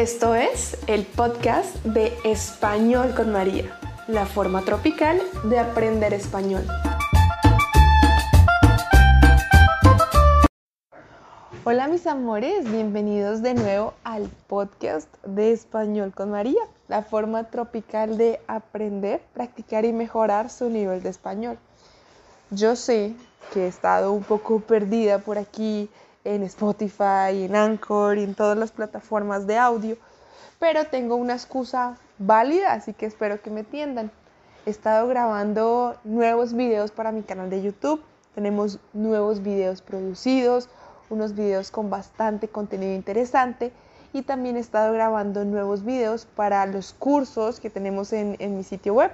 Esto es el podcast de Español con María, la forma tropical de aprender español. Hola mis amores, bienvenidos de nuevo al podcast de Español con María, la forma tropical de aprender, practicar y mejorar su nivel de español. Yo sé que he estado un poco perdida por aquí en Spotify, en Anchor y en todas las plataformas de audio, pero tengo una excusa válida, así que espero que me entiendan. He estado grabando nuevos videos para mi canal de YouTube, tenemos nuevos videos producidos, unos videos con bastante contenido interesante y también he estado grabando nuevos videos para los cursos que tenemos en, en mi sitio web.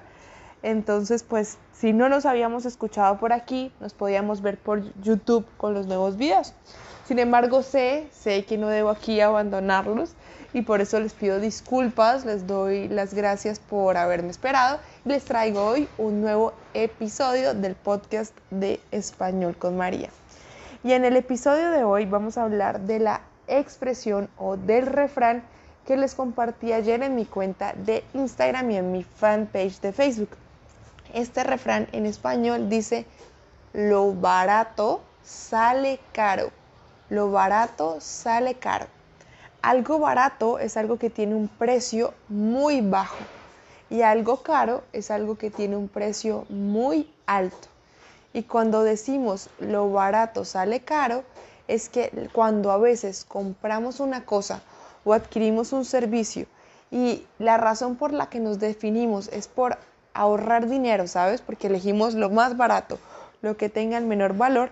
Entonces, pues si no nos habíamos escuchado por aquí, nos podíamos ver por YouTube con los nuevos videos. Sin embargo, sé, sé que no debo aquí abandonarlos y por eso les pido disculpas, les doy las gracias por haberme esperado les traigo hoy un nuevo episodio del podcast de Español con María. Y en el episodio de hoy vamos a hablar de la expresión o del refrán que les compartí ayer en mi cuenta de Instagram y en mi fanpage de Facebook. Este refrán en español dice, lo barato sale caro lo barato sale caro. Algo barato es algo que tiene un precio muy bajo y algo caro es algo que tiene un precio muy alto. Y cuando decimos lo barato sale caro, es que cuando a veces compramos una cosa o adquirimos un servicio y la razón por la que nos definimos es por ahorrar dinero, ¿sabes? Porque elegimos lo más barato, lo que tenga el menor valor,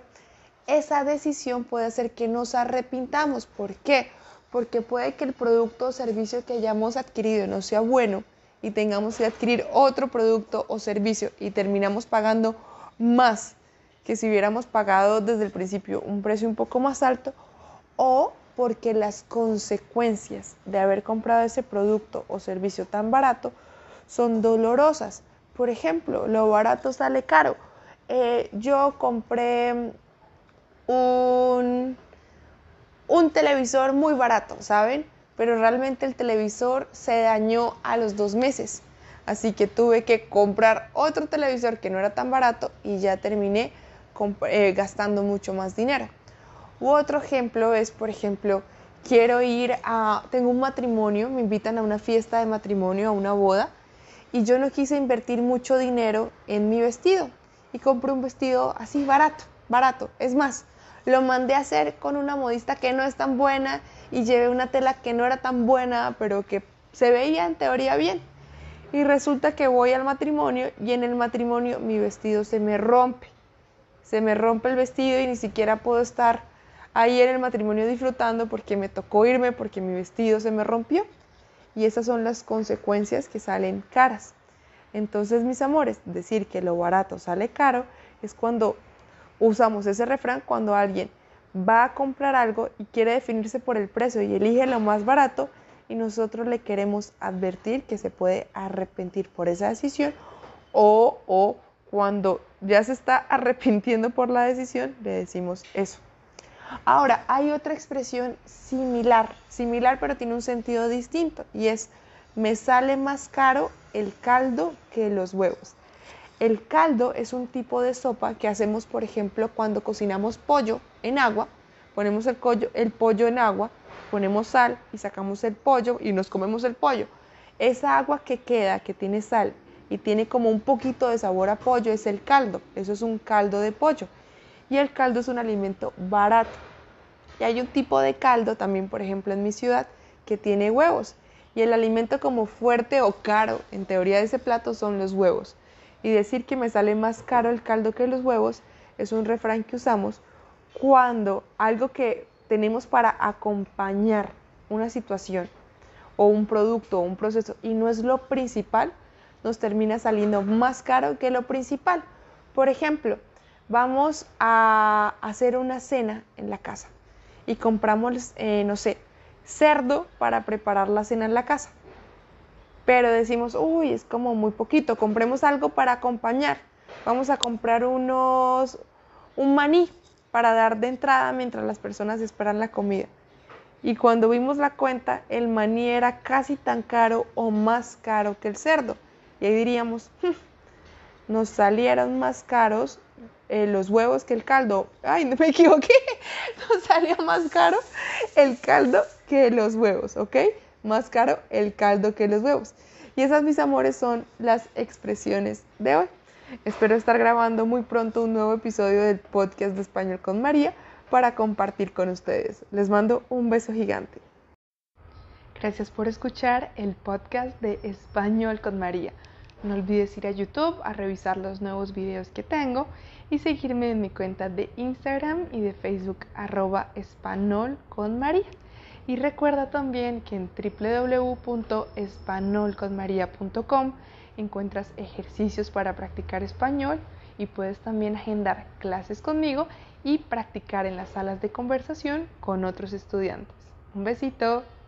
esa decisión puede hacer que nos arrepintamos. ¿Por qué? Porque puede que el producto o servicio que hayamos adquirido no sea bueno y tengamos que adquirir otro producto o servicio y terminamos pagando más que si hubiéramos pagado desde el principio un precio un poco más alto o porque las consecuencias de haber comprado ese producto o servicio tan barato son dolorosas. Por ejemplo, lo barato sale caro. Eh, yo compré un, un televisor muy barato, ¿saben? Pero realmente el televisor se dañó a los dos meses. Así que tuve que comprar otro televisor que no era tan barato y ya terminé eh, gastando mucho más dinero. Otro ejemplo es, por ejemplo, quiero ir a, tengo un matrimonio, me invitan a una fiesta de matrimonio, a una boda, y yo no quise invertir mucho dinero en mi vestido y compré un vestido así barato, barato. Es más, lo mandé a hacer con una modista que no es tan buena y llevé una tela que no era tan buena, pero que se veía en teoría bien. Y resulta que voy al matrimonio y en el matrimonio mi vestido se me rompe. Se me rompe el vestido y ni siquiera puedo estar ahí en el matrimonio disfrutando porque me tocó irme porque mi vestido se me rompió. Y esas son las consecuencias que salen caras. Entonces, mis amores, decir que lo barato sale caro es cuando usamos ese refrán cuando alguien va a comprar algo y quiere definirse por el precio y elige lo más barato y nosotros le queremos advertir que se puede arrepentir por esa decisión o, o cuando ya se está arrepintiendo por la decisión le decimos eso. Ahora, hay otra expresión similar, similar pero tiene un sentido distinto y es me sale más caro el caldo que los huevos. El caldo es un tipo de sopa que hacemos, por ejemplo, cuando cocinamos pollo en agua. Ponemos el, pollo en agua, ponemos sal y sacamos el pollo y nos comemos el pollo. Esa agua que queda, que tiene sal y tiene como un poquito de sabor a pollo, es el caldo. Eso es un caldo de pollo. Y el caldo es un alimento barato. Y hay un tipo de caldo también, por ejemplo, en mi ciudad, que tiene huevos. Y el alimento como fuerte o caro, en teoría de ese plato, son los huevos y decir que me sale más caro el caldo que los huevos es un refrán que usamos cuando algo que tenemos para acompañar una situación o un producto o un proceso y no es lo principal, nos termina saliendo más caro que lo principal. Por ejemplo, vamos a hacer una cena en la casa y compramos, eh, no sé, cerdo para preparar la cena en la casa pero decimos, uy, es como muy poquito, compremos algo para acompañar. Vamos a comprar unos, un maní para dar de entrada mientras las personas esperan la comida. Y cuando vimos la cuenta, el maní era casi tan caro o más caro que el cerdo. Y ahí diríamos, hmm, nos salieron más caros eh, los huevos que el caldo. Ay, no me equivoqué. Nos salió más caro el caldo que los huevos, ¿ok? Más caro el caldo que los huevos. Y esas, mis amores, son las expresiones de hoy. Espero estar grabando muy pronto un nuevo episodio del podcast de Español con María para compartir con ustedes. Les mando un beso gigante. Gracias por escuchar el podcast de Español con María. No olvides ir a YouTube a revisar los nuevos videos que tengo y seguirme en mi cuenta de Instagram y de Facebook arroba español con María. Y recuerda también que en www.espanolconmaria.com encuentras ejercicios para practicar español y puedes también agendar clases conmigo y practicar en las salas de conversación con otros estudiantes. Un besito.